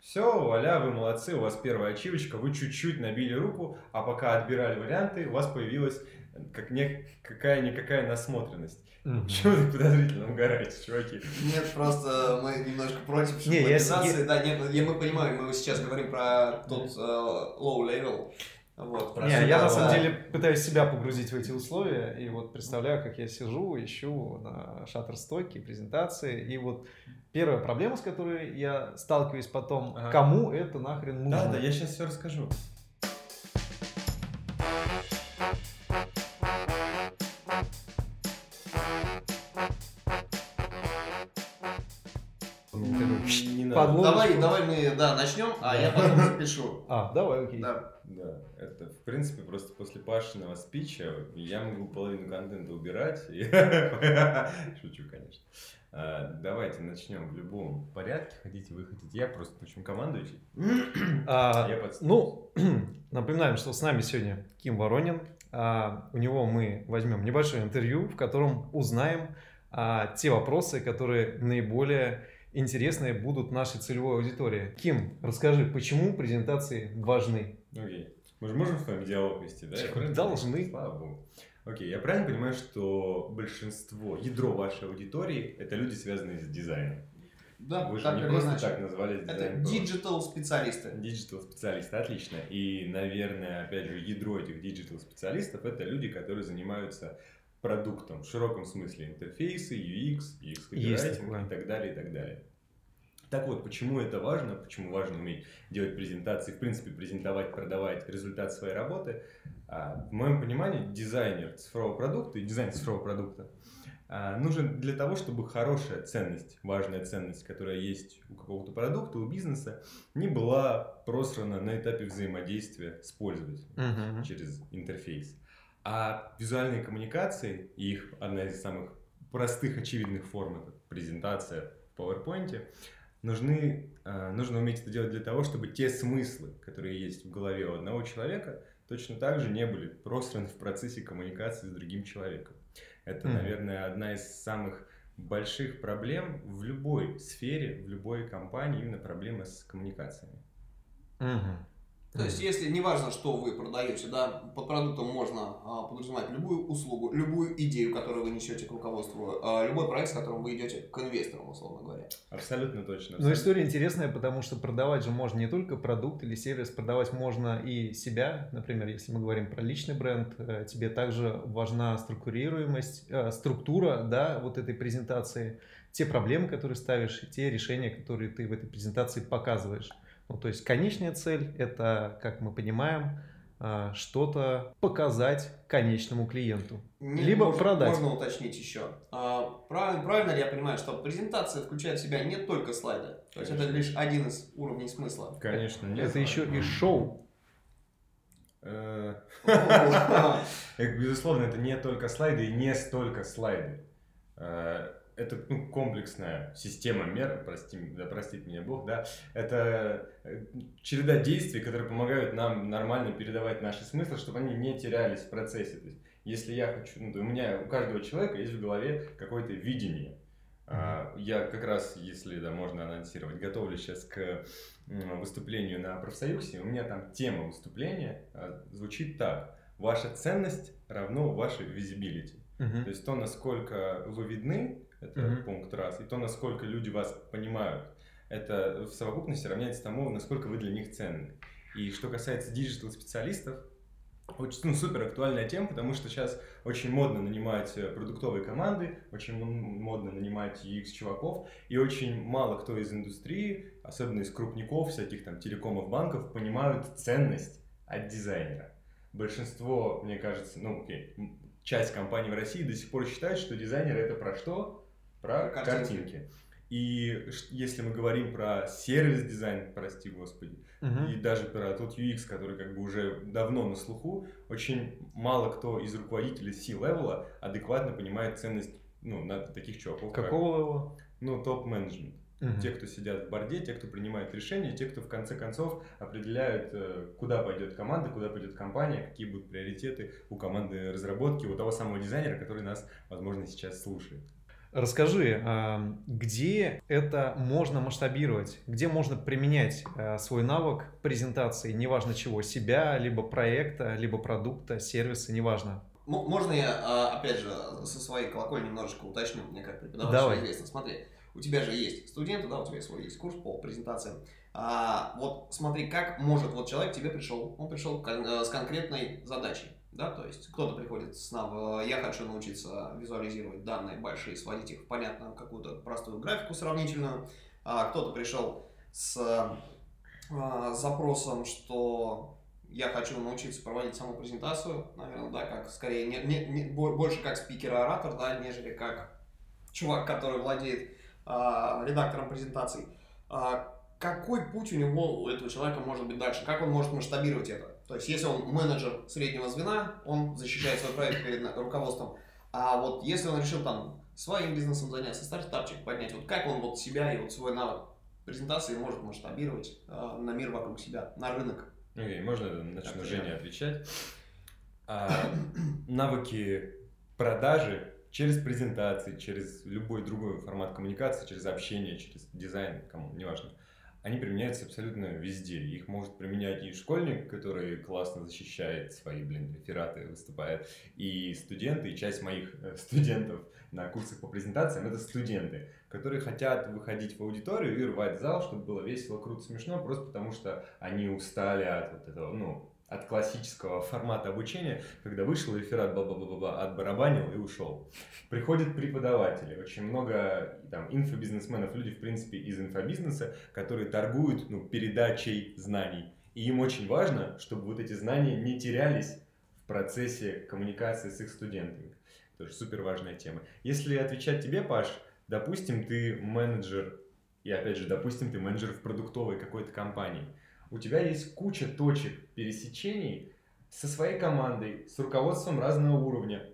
Все, валя, вы молодцы, у вас первая ачивочка, вы чуть-чуть набили руку, а пока отбирали варианты, у вас появилась как не, какая-никакая насмотренность. Мгм. Чего вы подозрительно угораете, чуваки? Нет, просто мы немножко против Не, я Да, нет, я- мы понимаем, мы сейчас говорим про тот э, low level. Вот, Не, я на самом да. деле пытаюсь себя погрузить в эти условия, и вот представляю, как я сижу, ищу на шаттерстоке презентации, и вот первая проблема, с которой я сталкиваюсь потом, Ага. кому это нахрен нужно? Да, да, я сейчас все расскажу. Начнем, а я потом запишу. А, давай, окей. Да. Да, это в принципе просто после Пашиного спича я могу половину контента убирать. Шучу, конечно. А, Давайте начнем в любом порядке. Хотите, вы хотите. Я просто, в общем, командующий. А, Я ну, напоминаем, что с нами сегодня Ким Воронин. А, у него мы возьмем небольшое интервью, в котором узнаем а, те вопросы, которые наиболее интересные будут нашей целевой аудитории. Ким, расскажи, почему презентации важны? Окей. Мы же можем с вами диалог вести, да? Правильно Должны. Слава богу. Окей, я правильно понимаю, что большинство, ядро вашей аудитории это люди, связанные с дизайном. Да, Вы же так не или просто иначе. так назвали Это дизайн. Pro. digital специалисты. Digital специалисты, отлично. И, наверное, опять же, ядро этих digital специалистов это люди, которые занимаются продуктом в широком смысле интерфейсы, UX, UX копирайтинг и так далее, и так далее. Так вот, почему это важно, почему важно уметь делать презентации, в принципе, презентовать, продавать результат своей работы. А, в моем понимании, дизайнер цифрового продукта и дизайн цифрового продукта а, нужен для того, чтобы хорошая ценность, важная ценность, которая есть у какого-то продукта, у бизнеса, не была просрана на этапе взаимодействия с пользователем Мгм. через интерфейс. А визуальные коммуникации, и их одна из самых простых, очевидных форм, это презентация в PowerPoint, нужны, э, нужно уметь это делать для того, чтобы те смыслы, которые есть в голове у одного человека, точно так же не были просраны в процессе коммуникации с другим человеком. Это, Мгм. наверное, одна из самых больших проблем в любой сфере, в любой компании, именно проблема с коммуникациями. Мгм. То есть, если неважно, что вы продаете, да, под продуктом можно а, подразумевать любую услугу, любую идею, которую вы несете к руководству, а, любой проект, с которым вы идете к инвесторам, условно говоря. Абсолютно точно. Но абсолютно. история интересная, потому что продавать же можно не только продукт или сервис, продавать можно и себя. Например, если мы говорим про личный бренд, э, тебе также важна структурируемость, э, структура, да, вот этой презентации, те проблемы, которые ставишь, и те решения, которые ты в этой презентации показываешь. Ну, то есть конечная цель – это, как мы понимаем, э, что-то показать конечному клиенту. Не- Либо можно, продать. Можно уточнить еще. А, правильно, правильно ли я понимаю, что презентация включает в себя не только слайды? То есть это Конечно. лишь один из уровней смысла. Конечно, нет. Это еще и шоу. Э, э, Безусловно, это не только слайды и не столько слайды. Это ну, комплексная система мер, прости, да простит меня Бог, да. Это э, череда действий, которые помогают нам нормально передавать наши смыслы, чтобы они не терялись в процессе. То есть, если я хочу, ну, то у меня, у каждого человека есть в голове какое-то видение. А, Я как раз, если да, можно анонсировать, готовлюсь сейчас к выступлению на профсоюзе. У меня там тема выступления а, звучит так. Ваша ценность равно вашей визибилити. Мгм. То есть то, насколько вы видны, это Мгм. пункт раз, и то, насколько люди вас понимают, это в совокупности равняется тому, насколько вы для них ценны. И что касается digital-специалистов, очень ну, супер актуальная тема, потому что сейчас очень модно нанимать э, продуктовые команды, очень модно нанимать UX-чуваков, и очень мало кто из индустрии, особенно из крупников, всяких там телекомов, банков, понимают ценность от дизайнера. Большинство, мне кажется, ну, окей, часть компаний в России до сих пор считают, что дизайнеры это про что? Про картинки. картинки. И если мы говорим про сервис-дизайн, прости господи, Мгм. и даже про тот UX, который как бы уже давно на слуху, очень мало кто из руководителей C-level а адекватно понимает ценность ну, на таких чуваков, как, Какого level а? ну, топ-менеджмент. Мгм. Те, кто сидят в board е, те, кто принимает решения, те, кто в конце концов определяют, э, куда пойдет команда, куда пойдет компания, какие будут приоритеты у команды разработки, у того самого дизайнера, который нас, возможно, сейчас слушает. Расскажи, а, где это можно масштабировать, где можно применять а, свой навык презентации, неважно чего, себя, либо проекта, либо продукта, сервиса, неважно. Можно я, а, опять же, со своей колокольни немножечко уточню, мне как преподаватель Давай. известно. Смотри, у тебя же есть студенты, да, у тебя свой есть курс по презентациям. А, вот смотри, как может вот человек тебе пришел, он пришел с конкретной задачей да, то есть кто-то приходит с нав... я хочу научиться визуализировать данные большие, сводить их в понятную какую-то простую графику сравнительную, а кто-то пришел с а, запросом, что я хочу научиться проводить саму презентацию, наверное, да, как скорее не, не, не, больше как спикер-оратор, да, нежели как чувак, который владеет а, редактором презентаций. А, какой путь у него, у этого человека может быть дальше? Как он может масштабировать это? То есть, если он менеджер среднего звена, он защищает свой проект перед руководством. А вот если он решил там своим бизнесом заняться, стартапчик поднять, вот как он вот себя и вот свой навык презентации может масштабировать э, на мир вокруг себя, на рынок? Окей, okay, можно начну Женя отвечать. А, навыки продажи через презентации, через любой другой формат коммуникации, через общение, через дизайн, кому, неважно они применяются абсолютно везде. Их может применять и школьник, который классно защищает свои, блин, рефераты, выступает, и студенты, и часть моих э, студентов на курсах по презентациям это студенты, которые хотят выходить в аудиторию и рвать зал, чтобы было весело, круто, смешно, просто потому что они устали от вот этого, ну, от классического формата обучения, когда вышел реферат, бла бла бла бла отбарабанил и ушел. Приходят преподаватели, очень много там инфобизнесменов, люди, в принципе, из инфобизнеса, которые торгуют ну, передачей знаний. И им очень важно, чтобы вот эти знания не терялись в процессе коммуникации с их студентами. Тоже супер важная тема. Если отвечать тебе, Паш, допустим, ты менеджер, и опять же, допустим, ты менеджер в продуктовой какой-то компании – у тебя есть куча точек пересечений со своей командой, с руководством разного уровня.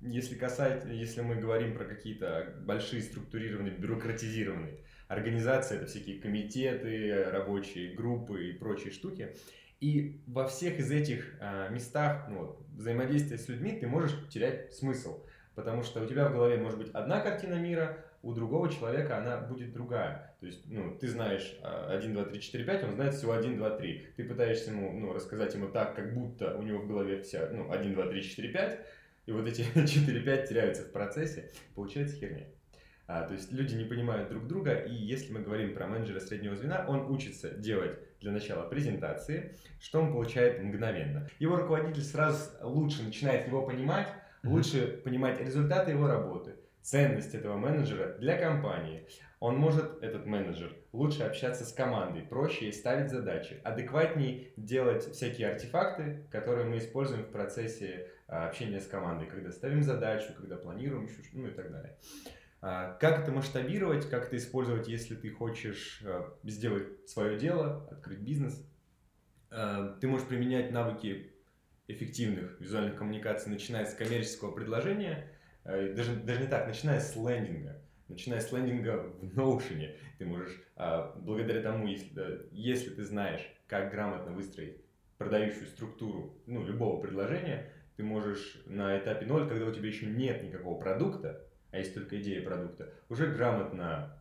Если касается, если мы говорим про какие-то большие структурированные, бюрократизированные организации, это всякие комитеты, рабочие группы и прочие штуки. И во всех из этих э, местах ну, взаимодействия с людьми ты можешь терять смысл. Потому что у тебя в голове может быть одна картина мира, у другого человека она будет другая. То есть, ну, ты знаешь 1, 2, 3, 4, 5, он знает всего 1, 2, 3. Ты пытаешься ему, ну, рассказать ему так, как будто у него в голове вся, ну, 1, 2, 3, 4, 5, и вот эти 4, 5 теряются в процессе, получается херня. А, то есть люди не понимают друг друга, и если мы говорим про менеджера среднего звена, он учится делать для начала презентации, что он получает мгновенно. Его руководитель сразу лучше начинает его понимать, лучше понимать результаты его работы ценность этого менеджера для компании. Он может, этот менеджер, лучше общаться с командой, проще ставить задачи, адекватнее делать всякие артефакты, которые мы используем в процессе а, общения с командой, когда ставим задачу, когда планируем ну и так далее. А, как это масштабировать, как это использовать, если ты хочешь а, сделать свое дело, открыть бизнес? Ты можешь применять навыки эффективных визуальных коммуникаций, начиная с коммерческого предложения – даже, даже не так, начиная с лендинга, начиная с лендинга в Notion, ты можешь, а, благодаря тому, если, если ты знаешь, как грамотно выстроить продающую структуру ну, любого предложения, ты можешь на этапе ноль, когда у тебя еще нет никакого продукта, а есть только идея продукта, уже грамотно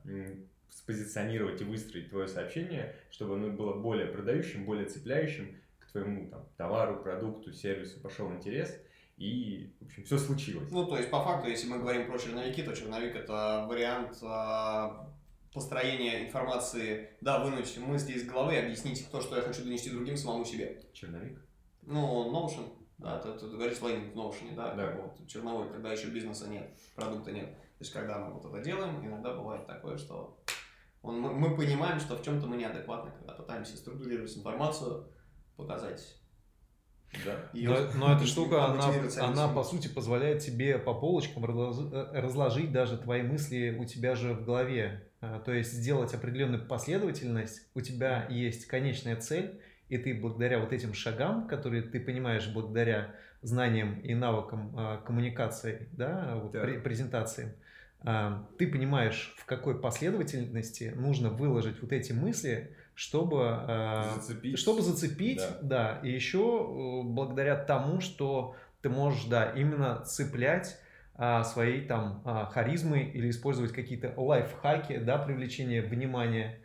спозиционировать и выстроить твое сообщение, чтобы оно было более продающим, более цепляющим к твоему там, товару, продукту, сервису, пошел интерес – и, в общем, все случилось. Ну, то есть, по факту, если мы говорим про черновики, то черновик это вариант э, построения информации, да, вынуть мысли из головы объяснить то, что я хочу донести другим самому себе. Черновик? Ну, Notion, да, ты, ты, ты говоришь лендинг в Notion, да, да. Как вот, черновой, когда еще бизнеса нет, продукта нет. То есть, когда мы вот это делаем, иногда бывает такое, что он, мы, мы понимаем, что в чем-то мы неадекватны, когда пытаемся структурировать информацию, показать да. Но, но эта штука, она, она по сути позволяет тебе по полочкам э, разложить даже твои мысли у тебя же в голове. А, то есть сделать определенную последовательность, у тебя есть конечная цель, и ты благодаря вот этим шагам, которые ты понимаешь благодаря знаниям и навыкам а, коммуникации, да, вот, да. презентации, ты понимаешь, в какой последовательности нужно выложить вот эти мысли, чтобы а, зацепить, чтобы зацепить да. да, и еще э, благодаря тому, что ты можешь, да, именно цеплять а, своей там а, харизмы или использовать какие-то лайфхаки, да, привлечения внимания.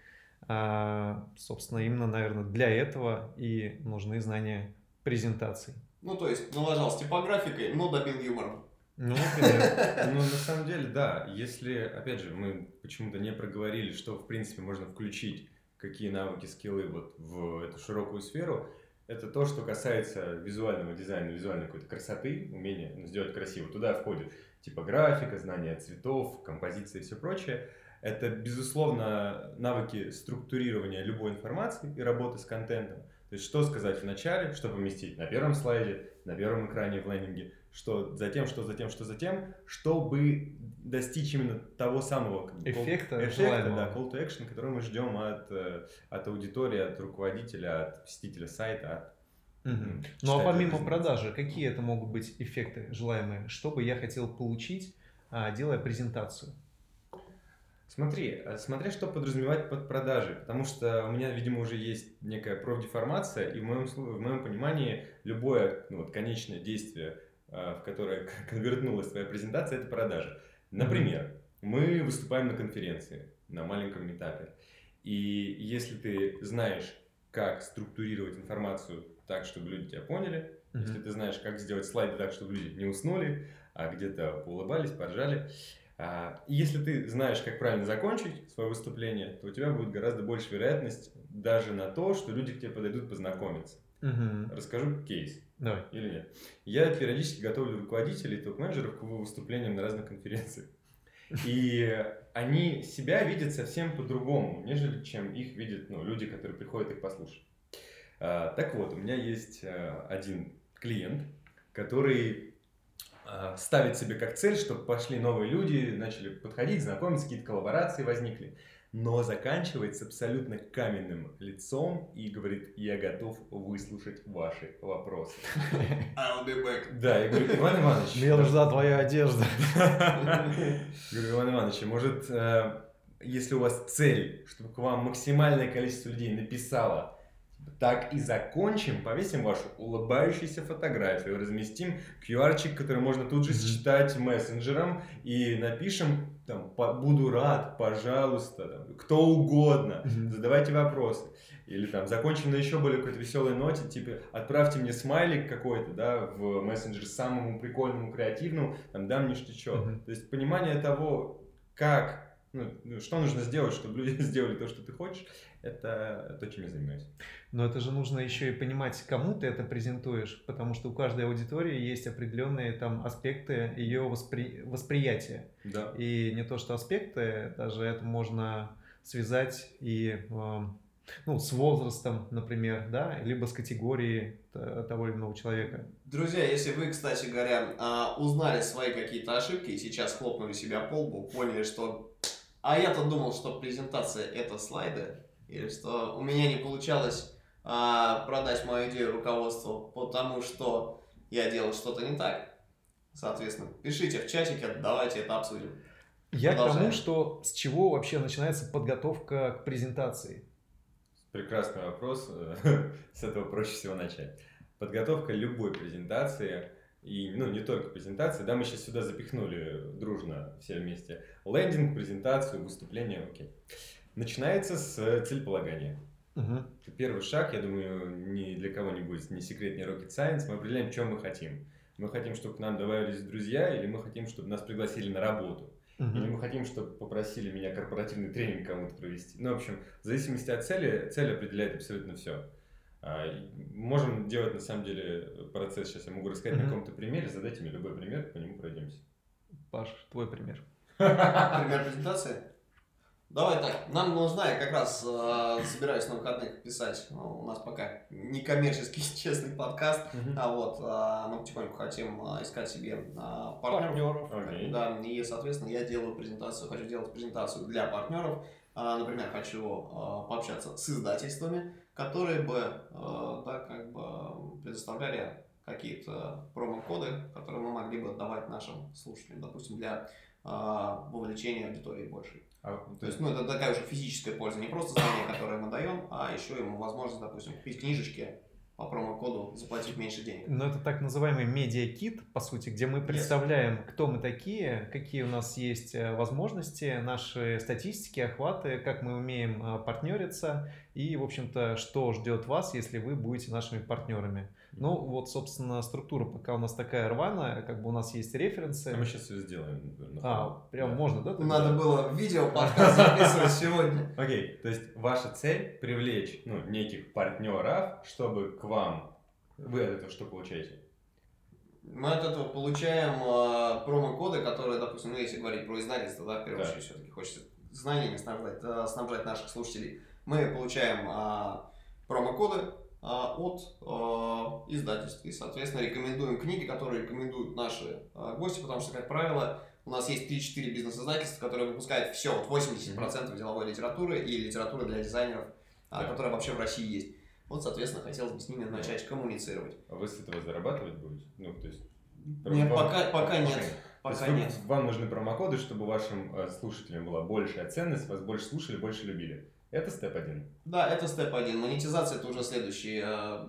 Собственно, именно, наверное, для этого и нужны знания презентаций. Ну, то есть, налажал с типографикой, но добил юмором. Ну, например. Ну, на самом деле, да. Если, опять же, мы почему-то не проговорили, что, в принципе, можно включить, какие навыки, скиллы вот в эту широкую сферу, это то, что касается визуального дизайна, визуальной какой-то красоты, умения ну, сделать красиво. Туда входит типографика, знание цветов, композиция и все прочее. Это, безусловно, навыки структурирования любой информации и работы с контентом. То есть, что сказать в начале, что поместить на первом слайде, на первом экране в лендинге, что затем, что затем, что затем, чтобы достичь именно того самого эффекта, эффекта да, call to action, который мы ждем от, э, от аудитории, от руководителя, от посетителя сайта, от угу. Ну а помимо продажи, какие это могут быть эффекты желаемые? Что бы я хотел получить, а, делая презентацию? Смотри, э, смотри, что подразумевать под продажей, потому что у меня, видимо, уже есть некая профдеформация, и в моем, в моем понимании любое ну, вот, конечное действие, в которое конвертнулась твоя презентация, это продажа. Например, мы выступаем на конференции, на маленьком этапе, и если ты знаешь, как структурировать информацию так, чтобы люди тебя поняли, mm-hmm. если ты знаешь, как сделать слайды так, чтобы люди не уснули, а где-то поулыбались, поржали, а, если ты знаешь, как правильно закончить свое выступление, то у тебя будет гораздо больше вероятность даже на то, что люди к тебе подойдут познакомиться. Угу. Расскажу кейс. Давай. Или нет. Я периодически готовлю руководителей топ-менеджеров к выступлениям на разных конференциях. И они себя видят совсем по-другому, нежели чем их видят ну, люди, которые приходят их послушать. А, так вот, у меня есть а, один клиент, который а, ставить себе как цель, чтобы пошли новые люди, начали подходить, знакомиться, какие-то коллаборации возникли. Но заканчивается абсолютно каменным лицом и говорит, я готов выслушать ваши вопросы. I'll be back. Да, я говорю, Иван Иванович. Мне нужна твоя одежда. Говорю, Иван Иванович, может, э, если у вас цель, чтобы к вам максимальное количество людей написало, так и закончим, повесим вашу улыбающуюся фотографию, разместим QR-чик, который можно тут же считать мессенджером, и напишем там, буду рад, пожалуйста, там, кто угодно, задавайте вопросы. Или там закончим на еще более какой-то веселой ноте, типа отправьте мне смайлик какой-то, да, в мессенджер самому прикольному, креативному, там дам ништячок. То есть понимание того, как, ну, что нужно сделать, чтобы люди сделали то, что ты хочешь, это то, чем я занимаюсь. Но это же нужно еще и понимать, кому ты это презентуешь, потому что у каждой аудитории есть определенные там аспекты ее воспри... восприятия. Да. И не то, что аспекты, даже это можно связать и эм, ну, с возрастом, например, да, либо с категорией того или иного человека. Друзья, если вы, кстати говоря, а, узнали свои какие-то ошибки и сейчас хлопнули себя по лбу, поняли, что а я-то думал, что презентация это слайды, или что у меня не получалось а, продать мою идею руководству, потому что я делал что-то не так. Соответственно, пишите в чатике, давайте это обсудим. Я к тому, что с чего вообще начинается подготовка к презентации? Прекрасный вопрос. С этого проще всего начать. Подготовка любой презентации, и ну, не только презентации, да, мы сейчас сюда запихнули дружно все вместе. Лендинг, презентацию, выступление, окей. Начинается с целеполагания. Угу. Первый шаг, я думаю, ни для кого не будет, не секрет, не rocket science. Мы определяем, чем мы хотим. Мы хотим, чтобы к нам добавились друзья, или мы хотим, чтобы нас пригласили на работу. Угу. Или мы хотим, чтобы попросили меня корпоративный тренинг кому-то провести. Ну, в общем, в зависимости от цели, цель определяет абсолютно все. А, можем делать, на самом деле, процесс. Сейчас я могу рассказать угу. на каком-то примере. Задайте мне любой пример, по нему пройдемся. Паш, твой пример. Пример презентации? Давай так, нам нужна, я как раз э, собираюсь на выходных писать, ну, у нас пока не коммерческий честный подкаст, uh-huh. а вот э, мы потихоньку хотим э, искать себе э, партнеров. Okay. Да, и, соответственно, я делаю презентацию, хочу делать презентацию для партнеров. Э, например, хочу э, пообщаться с издательствами, которые бы, э, да, как бы предоставляли какие-то промокоды, которые мы могли бы давать нашим слушателям, допустим, для э, вовлечения аудитории большей. А, то есть, ну, это такая уже физическая польза, не просто знание, которое мы даем, а еще ему возможность, допустим, купить книжечки по промокоду заплатив меньше денег. Но это так называемый медиакит, по сути, где мы представляем, yes. кто мы такие, какие у нас есть э, возможности, наши статистики, охваты, как мы умеем э, партнериться и, в общем-то, что ждет вас, если вы будете нашими партнерами. Ну, вот, собственно, структура пока у нас такая рваная, как бы у нас есть референсы. А мы сейчас все сделаем. А, прям да. можно, да? Тогда? Надо было видео подкаст записывать сегодня. Окей, то есть ваша цель привлечь, ну, неких партнеров, чтобы к вам, вы от этого что получаете? Мы от этого получаем э, промокоды, которые, допустим, ну, если говорить про издательство, да, в первую очередь, все-таки хочется знаниями снабжать, э, снабжать наших слушателей. Мы получаем э, промокоды, от а, издательств. И, соответственно, рекомендуем книги, которые рекомендуют наши а, гости, потому что, как правило, у нас есть 3-4 бизнес-издательства, которые выпускают все, вот 80% деловой литературы и литературы для дизайнеров, да. которая вообще в России есть. Вот, соответственно, хотелось бы с ними начать коммуницировать. А вы с этого зарабатывать будете? Ну, то есть... Нет, вам... пока, пока нет. Пока вы, нет. Вам нужны промокоды, чтобы вашим э, слушателям была большая ценность, вас больше слушали, больше любили. Это степ один. Да, это степ один. Монетизация это уже следующий, э,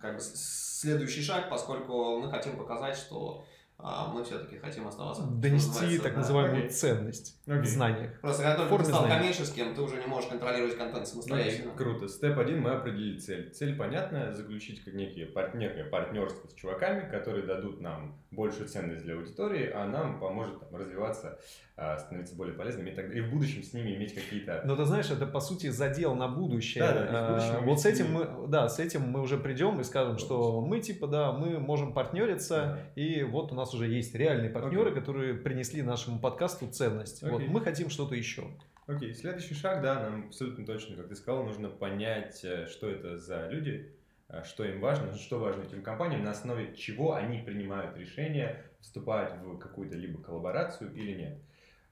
как бы следующий шаг, поскольку мы хотим показать, что мы все-таки хотим оставаться. Донести так да, называемую okay. ценность okay. в знаниях. Просто когда только ты стал знаний. коммерческим, ты уже не можешь контролировать контент самостоятельно. Okay. Круто. Степ один мы определили цель. Цель понятная, заключить как некие, некое партнерство с чуваками, которые дадут нам большую ценность для аудитории, а нам поможет там, развиваться а, становиться более полезными и, так, и в будущем с ними иметь какие-то... Но ты знаешь, это по сути задел на будущее. Да, да, будущем вот с этим мы, да, с этим мы уже придем и скажем, что мы типа, да, мы можем партнериться, да. и вот у нас уже есть реальные партнеры, okay. которые принесли нашему подкасту ценность. Okay. Вот мы хотим что-то еще. Окей, okay. следующий шаг, да, нам абсолютно точно, как ты сказал, нужно понять, э, что это за люди, э, что им важно, что важно этим компаниям, на основе чего они принимают решение вступать в какую-то либо коллаборацию или нет.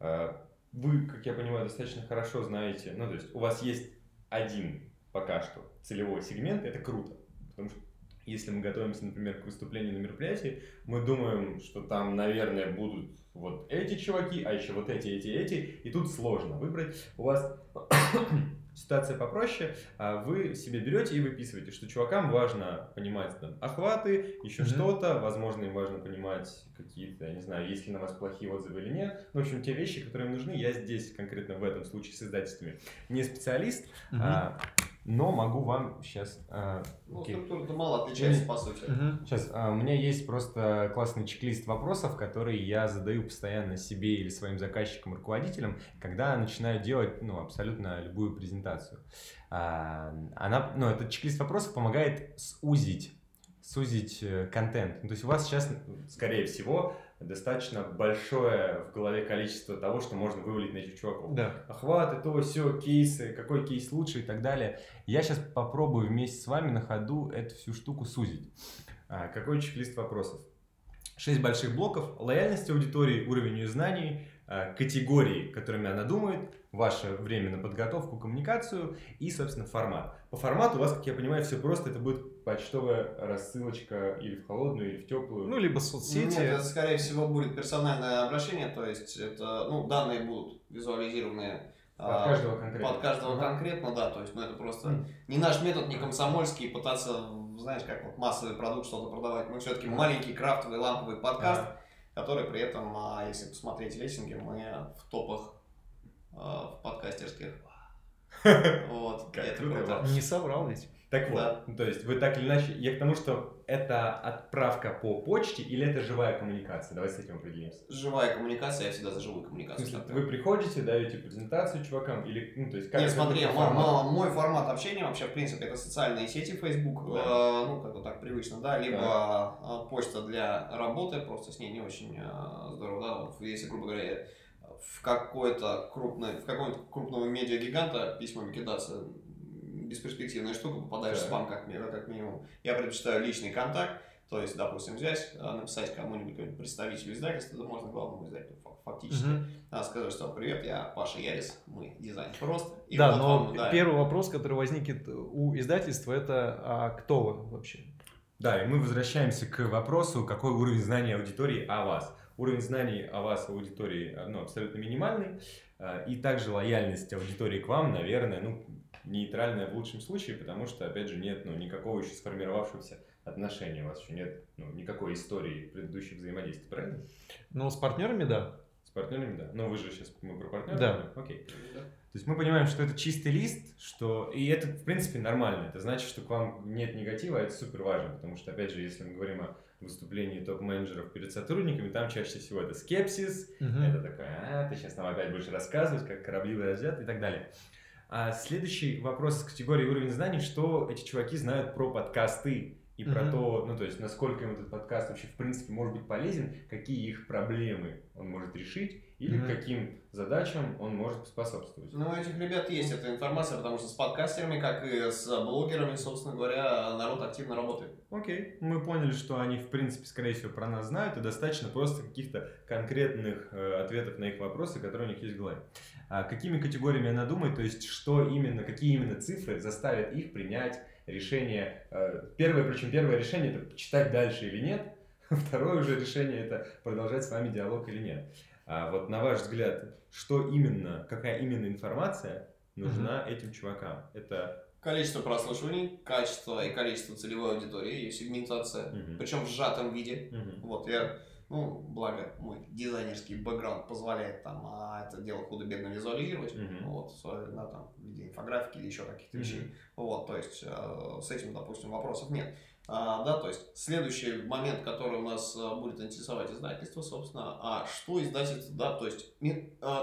А, вы, как я понимаю, достаточно хорошо знаете, ну, то есть у вас есть один пока что целевой сегмент, это круто, потому что если мы готовимся, например, к выступлению на мероприятии, мы думаем, что там, наверное, будут вот эти чуваки, а еще вот эти, эти, эти, и тут сложно выбрать. У вас ситуация попроще, а вы себе берете и выписываете, что чувакам важно понимать там, охваты, еще mm-hmm. что-то, возможно, им важно понимать какие-то, я не знаю, есть ли на вас плохие отзывы или нет. Ну, в общем, те вещи, которые им нужны, я здесь конкретно в этом случае с издательствами не специалист, mm-hmm. а, но могу вам сейчас... А, ну, структура-то мало отличается, по сути. Угу. Сейчас, а, у меня есть просто классный чек-лист вопросов, которые я задаю постоянно себе или своим заказчикам, руководителям, когда начинаю делать, ну, абсолютно любую презентацию. А, она, ну, этот чек-лист вопросов помогает сузить сузить э, контент. Ну, то есть у вас сейчас, скорее всего, достаточно большое в голове количество того, что можно вывалить на этих чуваков. Да. Охваты, то, все, кейсы, какой кейс лучше и так далее. Я сейчас попробую вместе с вами на ходу эту всю штуку сузить. А, какой чек-лист вопросов? Шесть больших блоков. Лояльность аудитории, уровень ее знаний, а, категории, которыми она думает, ваше время на подготовку, коммуникацию и, собственно, формат. По формату у вас, как я понимаю, все просто. Это будет почтовая рассылочка или в холодную, или в теплую. Ну, либо соцсети. Нет, это, скорее всего, будет персональное обращение, то есть это, ну, данные будут визуализированы под а, каждого конкретно. Под каждого конкретно, да, то есть, ну, это просто mm. не наш метод, не комсомольский, пытаться, знаешь, как вот массовый продукт что-то продавать. Мы все-таки маленький крафтовый ламповый подкаст, uh который при этом, а, если посмотреть рейтинги, мы в топах в подкастерских. Вот, это круто. Не соврал ведь. Так вот, да. то есть вы так или иначе, я к тому, что это отправка по почте или это живая коммуникация? Давай с этим определимся. Живая коммуникация, я всегда за живую коммуникацию. Смысле, вы приходите, даете презентацию чувакам или, ну, то есть как Нет, смотри, формат? мой формат общения вообще, в принципе, это социальные сети, Facebook, да. э, ну, как бы так привычно, да, либо да. почта для работы, просто с ней не очень э, здорово, да, если, грубо говоря, в какой-то крупный, в какого-нибудь крупного медиагиганта письмами кидаться бесперспективная штука, попадаешь да. в спам как, как минимум. Я предпочитаю личный контакт, то есть, допустим, взять, а, написать кому-нибудь представителю издательства, да можно главному издателю фактически, угу. uh сказать, что привет, я Паша Ярис, мы дизайн просто. И да, вот но вам, да, первый вопрос, который возникнет у издательства, это а кто вы вообще? Да, и мы возвращаемся к вопросу, какой уровень знания аудитории о вас. Уровень знаний о вас, аудитории, ну, абсолютно минимальный. А, и также лояльность аудитории к вам, наверное, ну, нейтральное в лучшем случае, потому что, опять же, нет ну, никакого еще сформировавшегося отношения, у вас еще нет ну, никакой истории предыдущих взаимодействий, правильно? Ну, с партнерами, да. С партнерами, да. Но вы же сейчас мы про партнеров. Да. Окей. То есть мы понимаем, что это чистый лист, что и это в принципе нормально. Это значит, что к вам нет негатива, а это супер важно, потому что опять же, если мы говорим о выступлении топ-менеджеров перед сотрудниками, там чаще всего это скепсис, Мгм. это такая, а, ты сейчас нам опять будешь рассказывать, как корабли выразят и так далее. А следующий вопрос с категории уровень знаний, что эти чуваки знают про подкасты и про Мгм. то, ну то есть насколько им этот подкаст вообще в принципе может быть полезен, какие их проблемы он может решить или Мгм. каким задачам он может способствовать. Ну, у этих ребят есть эта информация, потому что с подкастерами, как и с блогерами, собственно говоря, народ активно работает. Окей, мы поняли, что они в принципе скорее всего про нас знают и достаточно просто каких-то конкретных э, ответов на их вопросы, которые у них есть в голове. А какими категориями она думает, то есть что именно, какие именно цифры заставят их принять решение. э, Первое, причем первое решение это читать дальше или нет. Второе уже решение это продолжать с вами диалог или нет. А вот на ваш взгляд, что именно, какая именно информация нужна этим чувакам? Это Количество прослушиваний, качество и количество целевой аудитории и сегментация, Мгм. причем в сжатом виде. Мгм. Вот, я, ну, благо мой дизайнерский бэкграунд позволяет там а, это дело худо-бедно визуализировать, Мгм. вот, особенно там в виде инфографики или еще каких-то Мгм. вещей. Вот, то есть э, с этим, допустим, вопросов нет. А, да, то есть следующий момент, который у нас э, будет интересовать издательство, собственно, а что издательство, да, то есть э,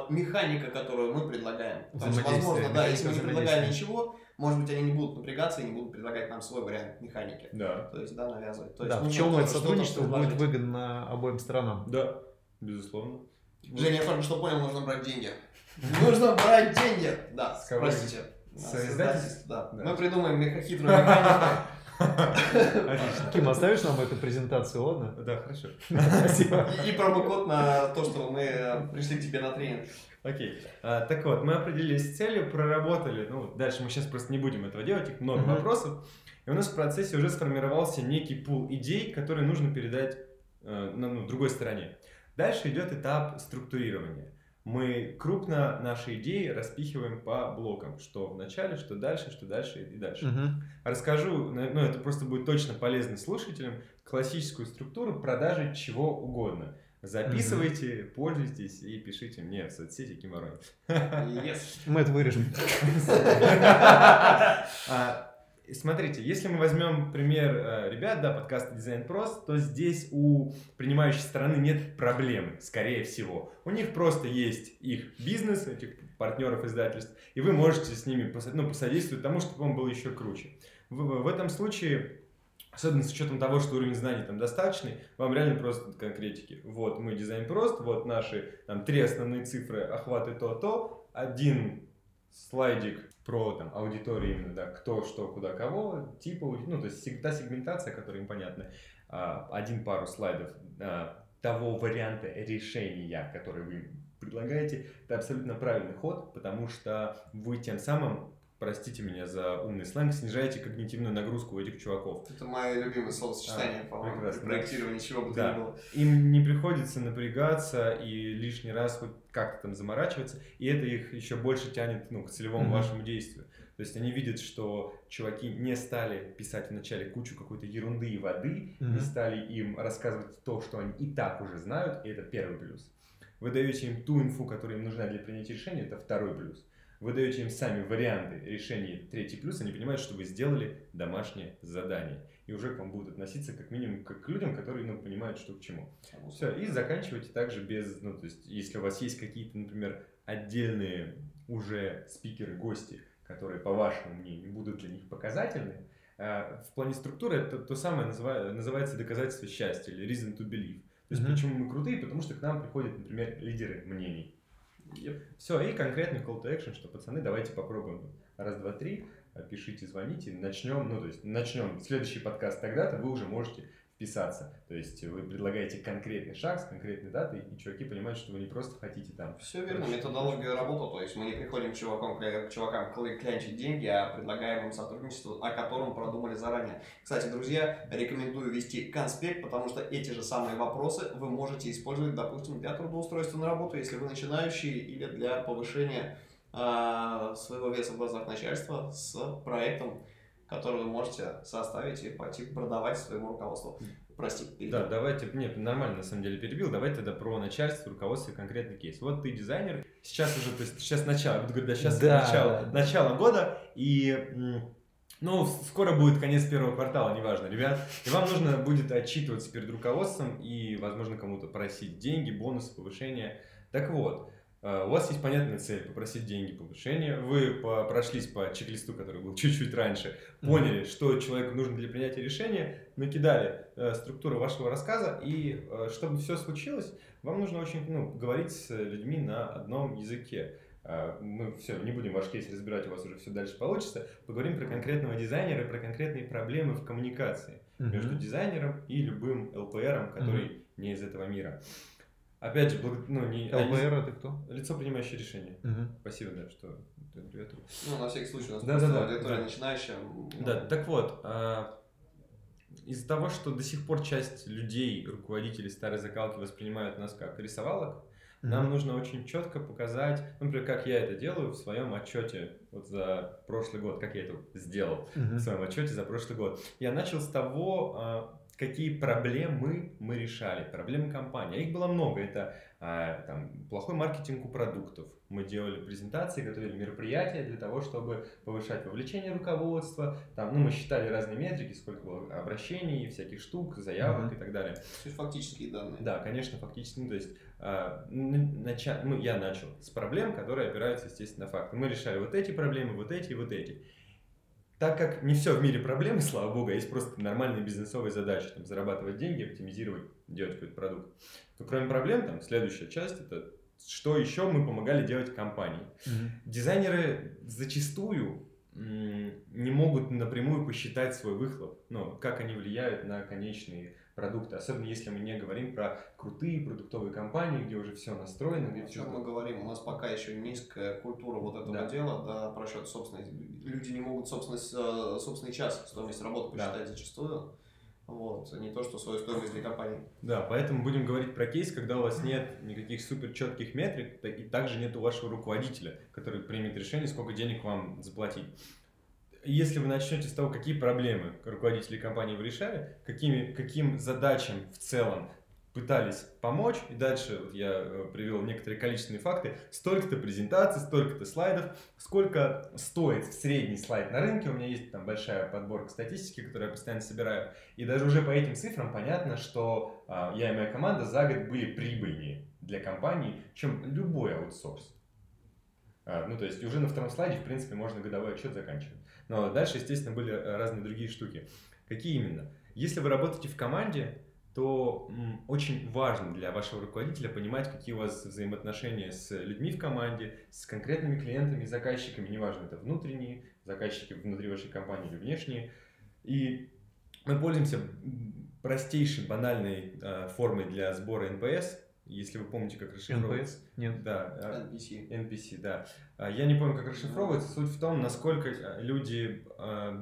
механика, которую мы предлагаем. То есть, возможно, да, если мы не предлагаем ничего, может быть, они не будут напрягаться и не будут предлагать нам свой вариант механики. Да. То есть, да, навязывать. То есть, Да, в нужно чем это сотрудничество будет выгодно обоим сторонам? Да, безусловно. Женя, я только что понял, нужно брать деньги. Нужно брать деньги! Да, С кого? простите. С С издательств? Да. Мы придумаем хитрую механику. Отлично. Ким, оставишь нам эту презентацию, ладно? Да, хорошо. Спасибо. И- промокод на то, что мы э, пришли к тебе на тренинг. Окей. А, так вот, мы определились с целью, проработали. Ну, дальше мы сейчас просто не будем этого делать, их много вопросов. И у нас в процессе уже сформировался некий пул идей, которые нужно передать э, на ну, другой стороне. Дальше идет этап структурирования. Мы крупно наши идеи распихиваем по блокам. Что в начале, что дальше, что дальше и дальше. Мгм. Расскажу, ну это просто будет точно полезно слушателям, классическую структуру продажи чего угодно. Записывайте, пользуйтесь и пишите мне в соцсети Кимарон. Yes. Мы это вырежем. Смотрите, если мы возьмем пример э, ребят, да, подкаста Дизайн Прост, то здесь у принимающей стороны нет проблемы, скорее всего. У них просто есть их бизнес, этих партнеров издательств, и вы можете с ними ну, посодействовать тому, чтобы он был еще круче. В, в этом случае, особенно с учетом того, что уровень знаний там достаточный, вам реально просто конкретики. Вот мы дизайн прост, вот наши там три основные цифры, охваты то-то, один слайдик про там, аудиторию именно, да, кто, что, куда, кого, типа, ну, то есть та сегментация, которая им понятна, А, один пару слайдов а, того варианта решения, который вы предлагаете, это абсолютно правильный ход, потому что вы тем самым, простите меня за умный сленг, снижаете когнитивную нагрузку у этих чуваков. Это мое любимое словосочетание, А, по-моему, прекрасно, при проектировании чего бы то Да. ни было. Им не приходится напрягаться и лишний раз хоть как-то там заморачиваться, и это их еще больше тянет ну, к целевому Мгм. вашему действию. То есть они видят, что чуваки не стали писать вначале кучу какой-то ерунды и воды, Мгм. не стали им рассказывать то, что они и так уже знают, и это первый плюс. Вы даете им ту инфу, которая им нужна для принятия решения, это второй плюс. Вы даете им сами варианты решений, третий плюс, они понимают, что вы сделали домашнее задание. И уже к вам будут относиться как минимум как к людям, которые ну, понимают, что к чему. Все, и заканчивайте также без, ну, то есть, если у вас есть какие-то, например, отдельные уже спикеры, гости, которые, по вашему мнению, будут для них показательны, э, в плане структуры это то самое называ- называется доказательство счастья или reason to believe. То есть, Мгм. почему мы крутые? Потому что к нам приходят, например, лидеры мнений. Все, и конкретный call to action, что, пацаны, давайте попробуем. Раз, два, три, э, пишите, звоните, начнем, ну, то есть, начнем следующий подкаст тогда-то, вы уже можете вписаться. То есть, вы предлагаете конкретный шаг с конкретной датой, и чуваки понимают, что вы не просто хотите там Все верно, методология работы, то есть мы не приходим к чувакам, к чувакам кля- клянчить деньги, а предлагаем им сотрудничество, о котором продумали заранее. Кстати, друзья, рекомендую вести конспект, потому что эти же самые вопросы вы можете использовать, допустим, для трудоустройства на работу, если вы начинающий, или для повышения а, своего веса в глазах начальства с проектом, который вы можете составить и пойти продавать своему руководству. Прости, перебил. Да, давайте, нет, нормально на самом деле перебил, давай тогда про начальство, руководство и конкретный кейс. Вот ты дизайнер, сейчас уже, то есть сейчас начало, я буду говорить, да, сейчас Да, начало, начало года, и, ну, скоро будет конец первого квартала, неважно, ребят, и вам нужно будет отчитываться перед руководством и, возможно, кому-то просить деньги, бонусы, повышения. Так вот, у вас есть понятная цель попросить деньги, повышения. Вы по- прошлись по чек-листу, который был чуть-чуть раньше, поняли, что человеку нужно для принятия решения, накидали э, структуру вашего рассказа, и э, чтобы все случилось, вам нужно очень ну, говорить с людьми на одном языке. Э, мы все, не будем ваш кейс разбирать, у вас уже все дальше получится. Поговорим про конкретного дизайнера про конкретные проблемы в коммуникации между Мгм. дизайнером и любым ЛПРом, который не из этого мира. Опять же, благо- ну, не, а ЛПР это кто? лицо, принимающее решение. Мгм. Спасибо, да, что ты аббревиатуру. Ну, на всякий случай, у нас Да, да, да, аудитория да. начинающая. Да, так вот, а, из-за того, что до сих пор часть людей, руководителей старой закалки воспринимают нас как рисовалок, нам Мгм. нужно очень четко показать, ну, например, как я это делаю в своем отчете вот за прошлый год, как я это сделал Мгм. в своем отчете за прошлый год. Я начал с того, а, какие проблемы мы решали, проблемы компании. А Их было много. Это а, там, плохой маркетинг у продуктов. Мы делали презентации, готовили мероприятия для того, чтобы повышать вовлечение руководства. Там, ну, мы считали разные метрики, сколько было обращений, всяких штук, заявок Мгм. и так далее. То есть фактические данные. Да, конечно, фактически, ну, то есть а, нача- ну, я начал с проблем, которые опираются, естественно, на факты. Мы решали вот эти проблемы, вот эти и вот эти. Так как не все в мире проблемы, слава богу, а есть просто нормальные бизнесовые задачи, там, зарабатывать деньги, оптимизировать, делать какой-то продукт. То кроме проблем, там, следующая часть, это что еще мы помогали делать компании. Мгм. Дизайнеры зачастую не могут напрямую посчитать свой выхлоп, ну, как они влияют на конечные продукты, особенно если мы не говорим про крутые продуктовые компании, где уже все настроено, где О чем мы говорим? У нас пока еще низкая культура вот этого Да. дела, да, про счет собственной. Люди не могут собственность, э, собственный час, стоимость работы Да. посчитать зачастую. Вот, не то, что свою стоимость для компании. Да, поэтому будем говорить про кейс, когда у вас нет никаких супер четких метрик, и также нет у вашего руководителя, который примет решение, сколько денег вам заплатить. Если вы начнете с того, какие проблемы руководители компании вы решали, какими, каким задачам в целом пытались помочь, и дальше вот я э, привел некоторые количественные факты, столько-то презентаций, столько-то слайдов, сколько стоит средний слайд на рынке, у меня есть там большая подборка статистики, которую я постоянно собираю, и даже уже по этим цифрам понятно, что а, я и моя команда за год были прибыльнее для компании, чем любой аутсорс. А, ну, то есть уже на втором слайде, в принципе, можно годовой отчет заканчивать. Но дальше, естественно, были э, разные другие штуки. Какие именно? Если вы работаете в команде, то очень важно для вашего руководителя понимать, какие у вас взаимоотношения с людьми в команде, с конкретными клиентами, заказчиками, неважно, это внутренние заказчики внутри вашей компании или внешние. И мы пользуемся простейшей, банальной э, формой для сбора NPS, если вы помните, как расшифровывается. NPS? Нет. Да, NPS. NPS, да. А, Я не помню, как расшифровывается. Суть в том, насколько э, люди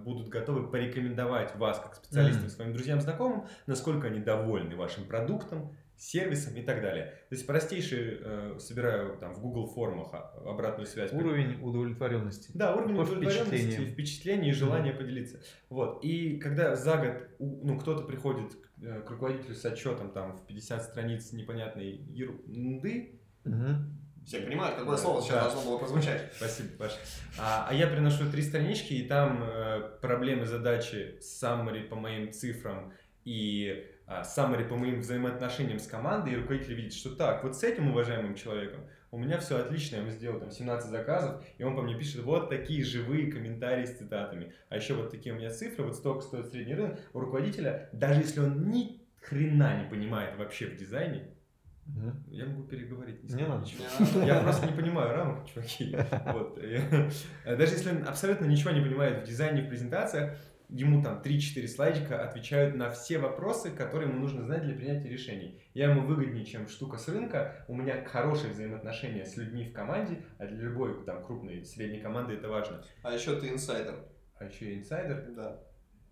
будут готовы порекомендовать вас как специалиста Мгм. своим друзьям, знакомым, насколько они довольны вашим продуктом, сервисом и так далее. То есть простейшие, э, собираю там в Google формах а, обратную связь. Уровень удовлетворенности. Да, уровень По удовлетворенности, впечатлений и желание поделиться. Вот. И когда за год ну, кто-то приходит к, э, к руководителю с отчетом там в 50 страниц непонятной ерунды, Мгм. Все понимают, какое Да, слово сейчас да. должно было прозвучать. Спасибо, Паш. А, а я приношу три странички, и там э, проблемы, задачи, summary по моим цифрам и а, summary по моим взаимоотношениям с командой, и руководитель видит, что так, вот с этим уважаемым человеком у меня все отлично, я ему сделал там 17 заказов, и он по мне пишет вот такие живые комментарии с цитатами. А еще вот такие у меня цифры, вот столько стоит средний рынок. У руководителя, даже если он ни хрена не понимает вообще в дизайне, Мгм. я могу переговорить. Не надо. ничего. Я просто не понимаю рамок, чуваки. Вот. Я- Даже если он абсолютно ничего не понимает в дизайне, в презентациях, ему там 3-4 слайдика отвечают на все вопросы, которые ему нужно знать для принятия решений. Я ему выгоднее, чем штука с рынка, у меня хорошие взаимоотношения с людьми в команде, а для любой там крупной, средней команды это важно. А еще ты инсайдер. А еще и инсайдер. Да.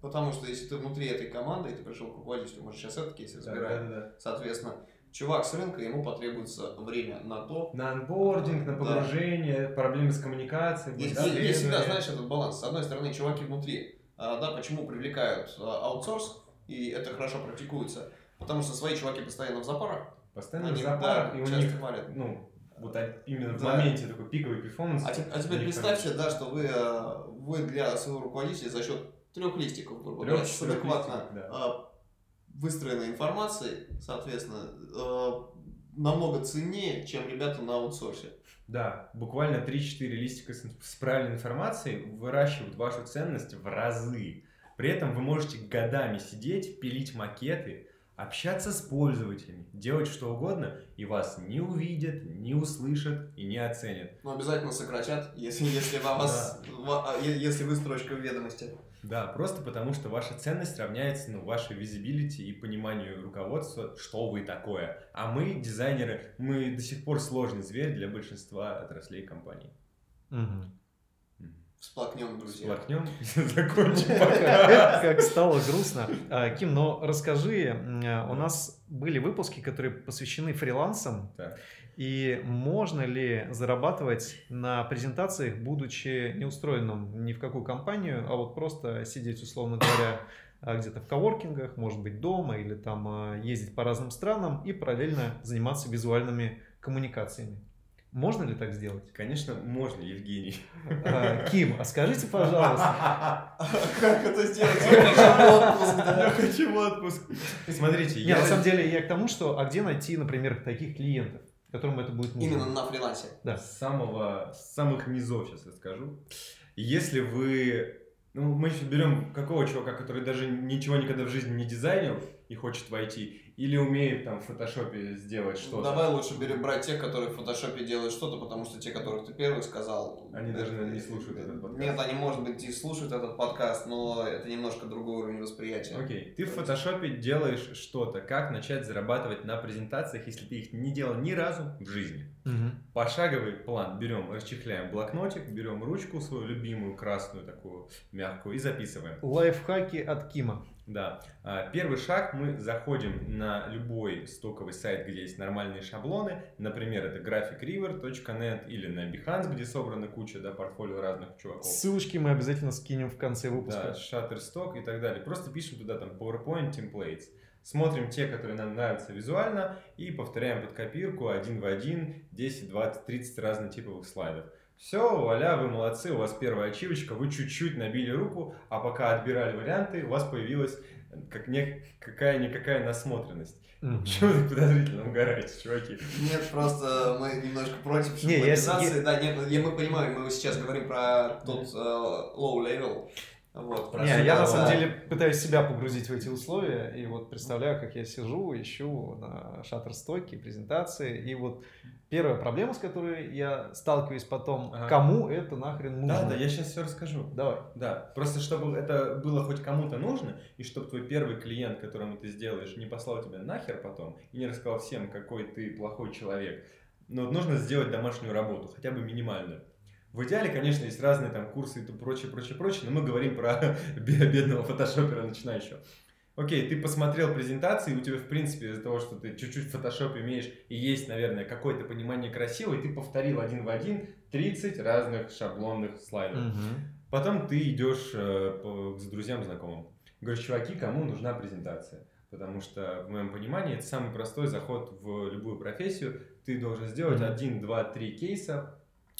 Потому что если ты внутри этой команды, и ты пришел к руководителю, мы же сейчас этот кейс Да, разбираем, да, да. соответственно, чувак с рынка, ему потребуется время на то. На onboarding, на Да. погружение, проблемы с коммуникацией. Есть, да, есть- всегда, знаешь, этот баланс. С одной стороны, чуваки внутри, да, почему привлекают а, аутсорс, и это хорошо практикуется, потому что свои чуваки постоянно в запарах, Постоянно они в запарах, да, и у часто них, хвалят. ну, вот а- именно в Да. моменте такой пиковый performance. А, а теперь представьте, да, что вы, э, вы для своего руководителя за счет трех листиков, грубо говоря, с адекватно да. а, выстроенной информацией, соответственно, намного ценнее, чем ребята на аутсорсе. Да, буквально 3-4 листика с, с правильной информацией выращивают вашу ценность в разы. При этом вы можете годами сидеть, пилить макеты, общаться с пользователями, делать что угодно, и вас не увидят, не услышат и не оценят. Но обязательно сократят, если, если, вас, ва- а, если вы строчка в ведомости. Да, просто потому что ваша ценность равняется ну, вашей визибилити и пониманию руководства, что вы такое. А мы, дизайнеры, мы до сих пор сложный зверь для большинства отраслей компаний. Мгм. Всплакнем, друзья. Сплакнем, закончим Как, пока. как стало грустно. А, Ким, но расскажи, а, у нас были выпуски, которые посвящены фрилансам. И можно ли зарабатывать на презентациях, будучи не устроенным ни в какую компанию, а вот просто сидеть, условно говоря, а, где-то в коворкингах, может быть, дома или там а, ездить по разным странам и параллельно заниматься визуальными коммуникациями. Можно ли так сделать? Конечно, можно, Евгений. А, Ким, а скажите, пожалуйста. Как это сделать? Я хочу в отпуск, Я да. хочу в отпуск. Смотрите, я... на самом деле я к тому, что а где найти, например, таких клиентов, которым это будет нужно? Именно на фрилансе. Да. с самого, с самых низов сейчас расскажу. Если вы... Ну, мы сейчас берем какого чувака, который даже ничего никогда в жизни не дизайнил и хочет войти, или умеет там в фотошопе сделать что-то. Давай лучше берем брать тех, которые в фотошопе делают что-то, потому что те, которых ты первый сказал... Они даже, наверное, не слушают этот подкаст. Нет, они, может быть, и слушают этот подкаст, но это немножко другой уровень восприятия. Окей, ты в фотошопе делаешь что-то. Как начать зарабатывать на презентациях, если ты их не делал ни разу в жизни? Мгм. Пошаговый план. Берем, расчехляем блокнотик, берем ручку свою любимую, красную такую, мягкую, и записываем. Лайфхаки от Кима. Да. А, Первый шаг, мы заходим на любой стоковый сайт, где есть нормальные шаблоны. Например, это graphicriver.net или на Behance, где собрана куча да, портфолио разных чуваков. Ссылочки мы обязательно скинем в конце Да, выпуска. Shutterstock и так далее. Просто пишем туда там PowerPoint templates. Смотрим те, которые нам нравятся визуально, и повторяем под копирку один в один 10, 20, 30 разнотиповых слайдов. Все, вуаля, вы молодцы, у вас первая ачивочка, вы чуть-чуть набили руку, а пока отбирали варианты, у вас появилась как не, какая-никакая насмотренность. Мгм. Почему вы подозрительно угораете, чуваки? Нет, просто мы немножко против Не, я. Да, нет, я- мы понимаем, мы сейчас говорим про тот э, low level. Вот, Не, я на самом да. деле пытаюсь себя погрузить в эти условия, и вот представляю, как я сижу, ищу на шаттерстоке презентации, и вот первая проблема, с которой я сталкиваюсь потом, Ага. кому это нахрен нужно? Да, да, я сейчас все расскажу. Давай. Да, просто чтобы это было хоть кому-то нужно, и чтобы твой первый клиент, которому ты сделаешь, не послал тебя нахер потом и не рассказал всем, какой ты плохой человек. Но нужно сделать домашнюю работу, хотя бы минимальную. В идеале, конечно, есть разные там курсы и прочее, прочее, прочее, но мы говорим про бе- бедного фотошопера начинающего. Окей, ты посмотрел презентации, у тебя, в принципе, из-за того, что ты чуть-чуть в фотошопе умеешь и есть, наверное, какое-то понимание красиво, и ты повторил один в один 30 разных шаблонных слайдов. Мгм. Потом ты идешь э, по- к друзьям, знакомым. Говоришь, чуваки, кому нужна презентация? Потому что, в моем понимании, это самый простой заход в любую профессию. Ты должен сделать Мгм. один, два, три кейса.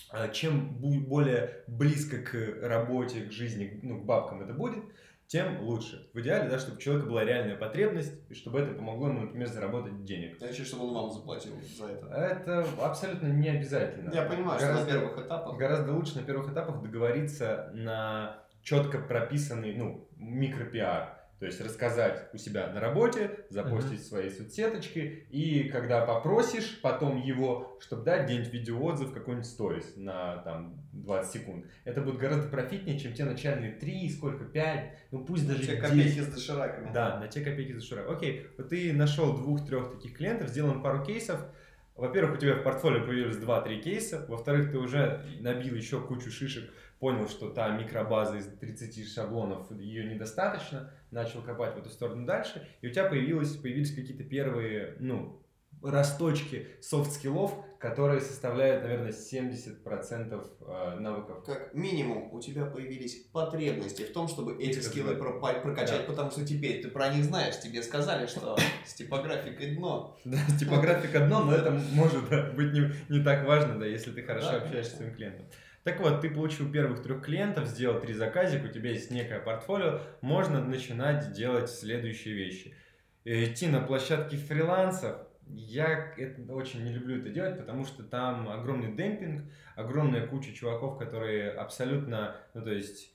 А Чем более близко к работе, к жизни, ну, к бабкам это будет, тем лучше. В идеале, да, чтобы у человека была реальная потребность, и чтобы это помогло ему, например, заработать денег. Я хочу, чтобы он вам заплатил за это. Это абсолютно не обязательно. Я понимаю, что на Гораздо- первых этапах. Гораздо лучше на первых этапах договориться на четко прописанный, ну, микропиар. То есть рассказать у себя на работе, запостить свои соцсеточки, и когда попросишь потом его, чтобы дать где-нибудь видеоотзыв, какой-нибудь сторис на там 20 секунд. Это будет гораздо профитнее, чем те начальные 3, сколько, 5, ну пусть даже Те 10. копейки с дошираками. Да, на те копейки за шура. Окей, вот ты нашел двух-трех таких клиентов, сделан пару кейсов. Во-первых, у тебя в портфолио появились 2-3 кейса. Во-вторых, ты уже набил еще кучу шишек, понял, что та микробаза из 30 шаблонов, ее недостаточно, начал копать в эту сторону дальше, и у тебя появилось, появились какие-то первые, ну, росточки софт-скиллов, которые составляют, наверное, 70% э, навыков. Как минимум у тебя появились потребности в том, чтобы эти Это скиллы про- прокачать, Да. потому что теперь ты про них знаешь, тебе сказали, что с типографикой дно. Да, типографика дно, но это может быть не, не так важно, да, если ты хорошо общаешься с своим клиентом. Так вот, ты получил первых трех клиентов, сделал три заказика, у тебя есть некое портфолио, можно начинать делать следующие вещи. Идти на площадки фрилансов, я это очень не люблю это делать, потому что там огромный демпинг, огромная куча чуваков, которые абсолютно, ну то есть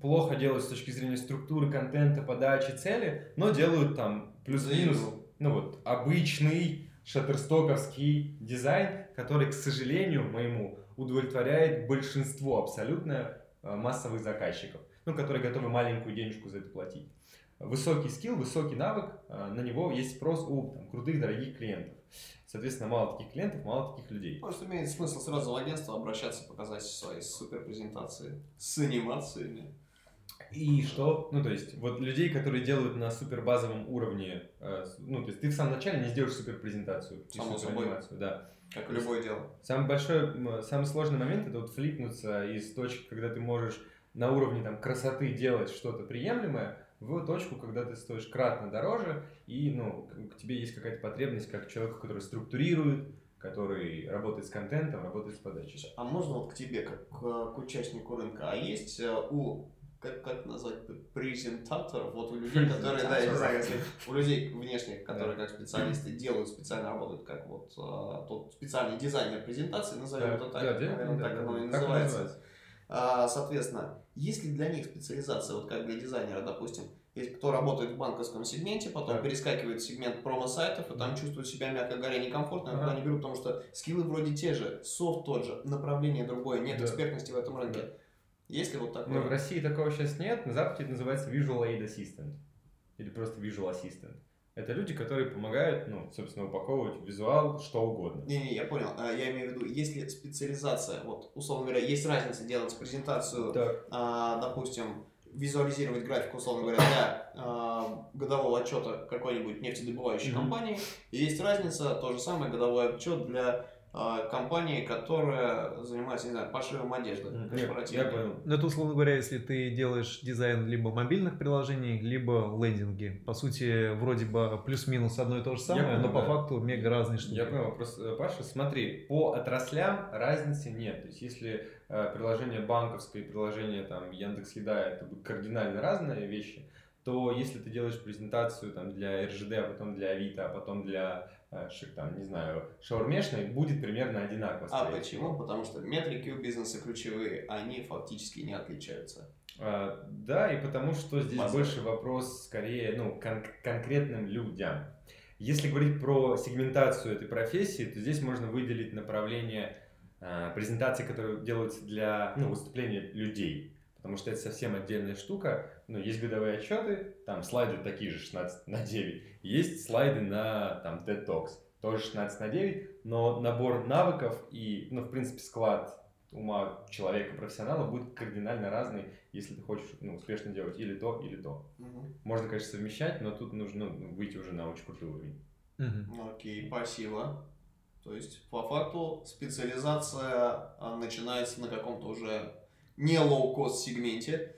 плохо делают с точки зрения структуры, контента, подачи, цели, но делают там плюс-минус ну вот, обычный шаттерстоковский дизайн, который, к сожалению, моему, удовлетворяет большинство абсолютно э, массовых заказчиков, ну, которые готовы маленькую денежку за это платить. Высокий скилл, высокий навык, э, на него есть спрос у там, крутых, дорогих клиентов. Соответственно, мало таких клиентов, мало таких людей. Может, имеет смысл сразу в агентство обращаться, показать свои супер презентации с анимациями. И что? Ну, то есть, вот людей, которые делают на супер базовом уровне, э, ну, то есть, ты в самом начале не сделаешь супер презентацию, Само собой. да. Как и любое дело. Самый большой, самый сложный момент это вот флипнуться из точки, когда ты можешь на уровне там красоты делать что-то приемлемое, в точку, когда ты стоишь кратно дороже, и ну, к тебе есть какая-то потребность как человека, который структурирует, который работает с контентом, работает с подачей. А можно вот к тебе, как к, к участнику рынка, а есть э, у как, как назвать презентаторов, вот у людей, которые, да, я не знаю, если у людей внешних, которые как специалисты делают, специально работают, как вот э, тот специальный дизайнер презентации, назовем это так, да, наверное, да, так да, оно и да, называется. А, соответственно, есть ли для них специализация, вот как для дизайнера, допустим, есть кто работает в банковском сегменте, потом Да. перескакивает в сегмент промо-сайтов, и там чувствует себя, мягко говоря, некомфортно, Ага. они берут, потому что скиллы вроде те же, софт тот же, направление другое, нет Да. экспертности в этом рынке. Есть ли вот такое? Ну, в России такого сейчас нет, на Западе это называется Visual Aid Assistant, или просто Visual Assistant. Это люди, которые помогают, ну, собственно, упаковывать визуал что угодно. Не-не, я понял. А, Я имею в виду, есть ли специализация, вот, условно говоря, есть разница делать презентацию Так, а, допустим, визуализировать графику, условно говоря, для а, годового отчета какой-нибудь нефтедобывающей Мгм. компании. И есть разница, то же самое, годовой отчет для компании, которая занимается, не знаю, пошивом одежды. Нет, корпоративной. я понял. Ну, это, условно говоря, если ты делаешь дизайн либо мобильных приложений, либо лендинги. По сути, вроде бы плюс-минус одно и то же самое, понял, но по да. факту мега разные штуки. Я понял вопрос, э, Паша. Смотри, по отраслям разницы нет. То есть, если э, приложение банковское и приложение там Яндекс Еда это кардинально разные вещи, то если ты делаешь презентацию там для РЖД, а потом для Авито, а потом для э, там, не знаю, шаурмешной, будет примерно одинаково. А почему? Потому что метрики у бизнеса ключевые, они фактически не отличаются. А, да, и потому что здесь Базовый. больше вопрос скорее ну, кон- конкретным людям. Если говорить про сегментацию этой профессии, то здесь можно выделить направление а, презентаций, которые делаются для ну, выступления людей. Потому что это совсем отдельная штука. Ну, есть годовые отчеты, там слайды такие же 16 на 9. Есть слайды на там, TED Talks, тоже 16 на 9, но набор навыков и, ну, в принципе, склад ума человека, профессионала будет кардинально разный, если ты хочешь ну, успешно делать или то, или то. Можно, конечно, совмещать, но тут нужно ну, выйти уже на очень крутой уровень. Мгм. Окей, спасибо. То есть, по факту, специализация а, начинается на каком-то уже не лоу-кост сегменте.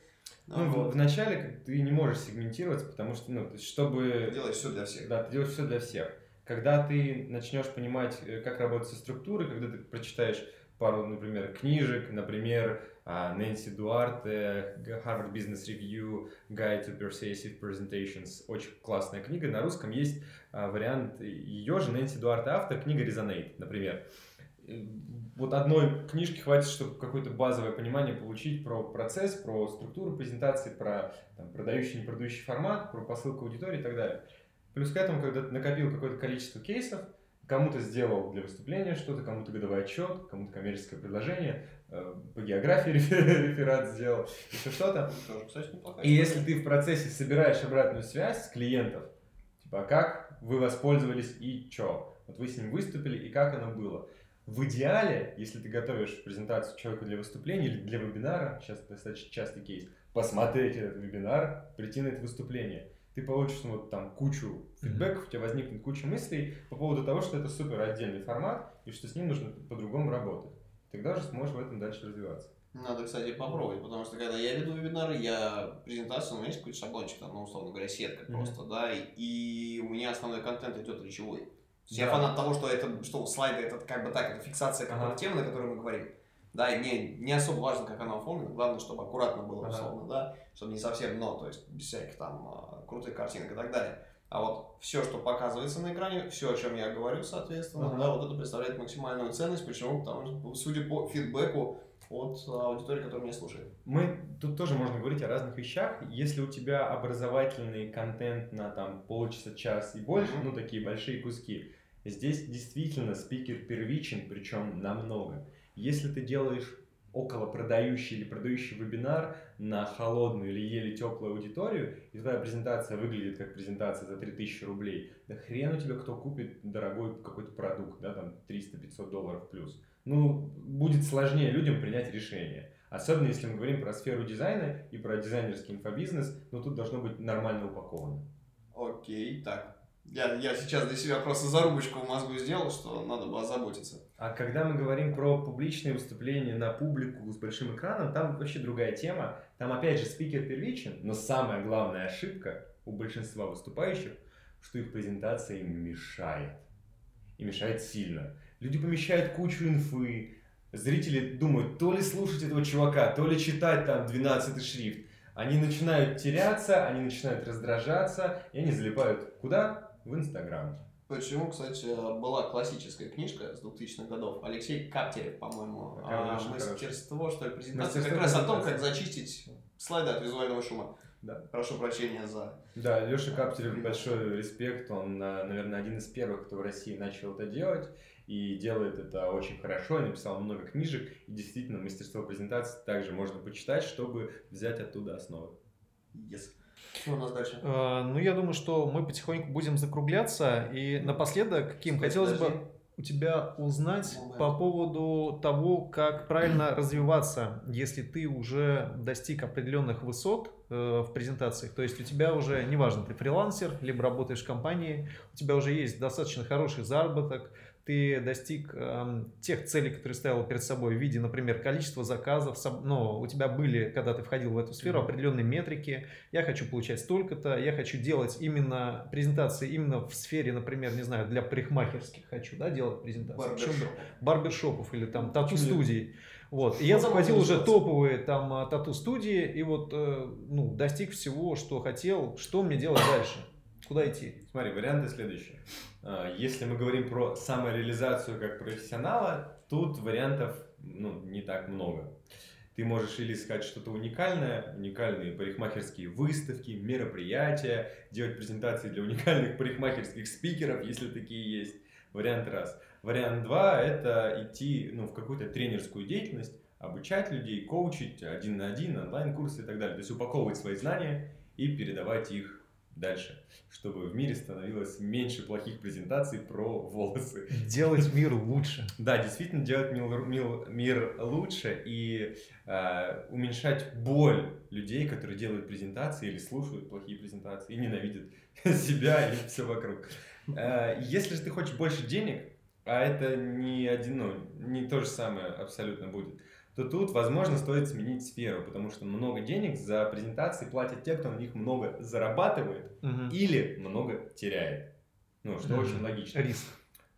Ну, в, Вот. вначале как, ты не можешь сегментироваться, потому что, ну, чтобы... Делать все для всех. Да, ты делаешь все для всех. Когда ты начнешь понимать, э, как работать со структурой, когда ты прочитаешь пару, например, книжек, например, а, Нэнси Дуарте, Harvard Business Review, Guide to Persuasive Presentations, очень классная книга, на русском есть а, вариант ее же, Нэнси Дуарте автор, книга Resonate, например. Вот одной книжки хватит, чтобы какое-то базовое понимание получить про процесс, про структуру презентации, про там, продающий, не продающий формат, про посылку аудитории и так далее. Плюс к этому, когда ты накопил какое-то количество кейсов, кому-то сделал для выступления что-то, кому-то годовой отчет, кому-то коммерческое предложение, э, по географии реферат сделал, еще что-то. И если ты в процессе собираешь обратную связь с клиентов, типа, а как вы воспользовались и что? Вот вы с ним выступили, и как оно было? В идеале, если ты готовишь презентацию человеку для выступления или для вебинара, сейчас достаточно частый кейс, посмотреть этот вебинар, прийти на это выступление. ты получишь ну, вот там кучу фидбэков, mm-hmm. у тебя возникнет куча мыслей по поводу того, что это супер отдельный формат и что с ним нужно по-другому работать. Тогда уже сможешь в этом дальше развиваться. Надо, кстати, попробовать, потому что когда я веду вебинары, я презентацию, у меня есть какой-то шаблончик, там, ну, условно говоря, сетка mm-hmm. просто, да, и, и у меня основной контент идет речевой. Есть я фанат того, что это, что слайды это как бы так, это фиксация какой-то ага. темы, на которой мы говорим. Да, и мне не особо важно, как она оформлена, главное, чтобы аккуратно было, условно, ага. да, чтобы не совсем но, то есть без всяких там а, крутых картинок и так далее. А вот все, что показывается на экране, все, о чем я говорю, соответственно, ага. да, вот это представляет максимальную ценность. Почему? Потому что, судя по фидбэку от аудитории, которая меня слушает. Мы тут тоже можно говорить о разных вещах. Если у тебя образовательный контент на там полчаса, час и больше, mm-hmm. ну такие большие куски, здесь действительно спикер первичен, причем намного. Если ты делаешь около продающий или продающий вебинар на холодную или еле теплую аудиторию, и твоя презентация выглядит как презентация за 3000 рублей, да хрен у тебя кто купит дорогой какой-то продукт, да, там 300-500 долларов плюс. Ну, будет сложнее людям принять решение. Особенно если мы говорим про сферу дизайна и про дизайнерский инфобизнес, но тут должно быть нормально упаковано. Окей, так, я, я сейчас для себя просто зарубочку в мозгу сделал, что надо было заботиться. А когда мы говорим про публичные выступления на публику с большим экраном, там вообще другая тема. Там опять же спикер первичен, но самая главная ошибка у большинства выступающих, что их презентация им мешает. И мешает сильно. Люди помещают кучу инфы, зрители думают, то ли слушать этого чувака, то ли читать там 12 шрифт. Они начинают теряться, они начинают раздражаться, и они залипают куда? В Инстаграм. Почему, кстати, была классическая книжка с 2000-х годов. Алексей Каптерев, по-моему, а, мастерство, что ли, презентация. Как раз о том, как зачистить слайды от визуального шума. Да. Прошу прощения за... Да, Леша Каптерев, большой респект. Он, наверное, один из первых, кто в России начал это делать. И делает это очень хорошо. Написал много книжек. И действительно, мастерство презентации также можно почитать, чтобы взять оттуда основы. Yes. Что у нас дальше? Э, ну, я думаю, что мы потихоньку будем закругляться. И напоследок, Ким, Стой, хотелось подожди. бы у тебя узнать Момент. по поводу того, как правильно развиваться, если ты уже достиг определенных высот э, в презентациях. То есть у тебя уже, неважно, ты фрилансер, либо работаешь в компании, у тебя уже есть достаточно хороший заработок, ты достиг э, тех целей, которые ставил перед собой в виде, например, количества заказов, но у тебя были, когда ты входил в эту сферу, определенные метрики. Я хочу получать столько-то, я хочу делать именно презентации именно в сфере, например, не знаю, для парикмахерских хочу, да, делать презентации. Барбершоп. Барбершопов или там тату-студий. Вот. И я захватил уже топовые там а, тату-студии и вот, э, ну, достиг всего, что хотел. Что мне делать дальше? Куда идти? Смотри, варианты следующие. А, если мы говорим про самореализацию как профессионала, тут вариантов ну, не так много. Ты можешь или искать что-то уникальное, уникальные парикмахерские выставки, мероприятия, делать презентации для уникальных парикмахерских спикеров, если такие есть. Вариант раз. Вариант два – это идти ну, в какую-то тренерскую деятельность, обучать людей, коучить один на один, онлайн-курсы и так далее. То есть упаковывать свои знания и передавать их дальше, чтобы в мире становилось меньше плохих презентаций про волосы. Делать мир лучше. Да, действительно делать мир, мир, мир лучше и э, уменьшать боль людей, которые делают презентации или слушают плохие презентации и ненавидят себя и все вокруг. Э, если же ты хочешь больше денег, а это не один, ну, не то же самое абсолютно будет, то тут, возможно, стоит сменить сферу, потому что много денег за презентации платят те, кто на них много зарабатывает угу. или много теряет. Ну, что угу. очень логично. Риск.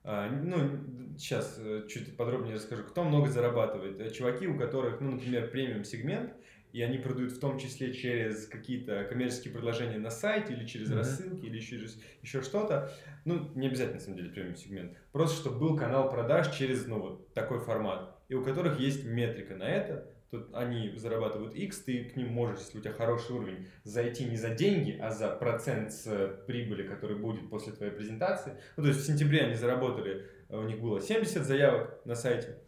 А, ну, сейчас э, чуть подробнее расскажу. Кто много зарабатывает? Э, чуваки, у которых, ну, например, премиум сегмент, и они продают в том числе через какие-то коммерческие предложения на сайте или через mm-hmm. рассылки или через еще что-то. Ну, не обязательно, на самом деле, премиум сегмент. Просто, чтобы был канал продаж через, ну, вот такой формат и у которых есть метрика на это, тут они зарабатывают X, ты к ним можешь, если у тебя хороший уровень, зайти не за деньги, а за процент с прибыли, который будет после твоей презентации. Ну, то есть в сентябре они заработали, у них было 70 заявок на сайте, Э,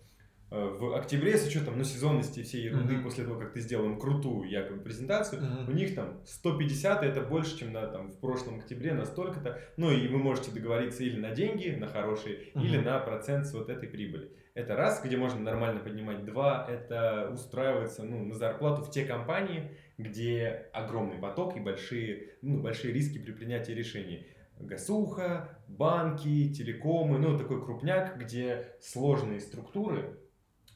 в октябре с учетом ну, сезонности всей ерунды, mm-hmm. после того, как ты сделал им крутую якобы презентацию, mm-hmm. у них там 150, это больше, чем на, там, в прошлом октябре, на столько-то. Ну и вы можете договориться или на деньги, на хорошие, mm-hmm. или на процент с вот этой прибыли. Это раз, где можно нормально поднимать. Два, это устраиваться ну, на зарплату в те компании, где огромный поток и большие, ну, большие риски при принятии решений. Гасуха, банки, телекомы, ну, такой крупняк, где сложные структуры,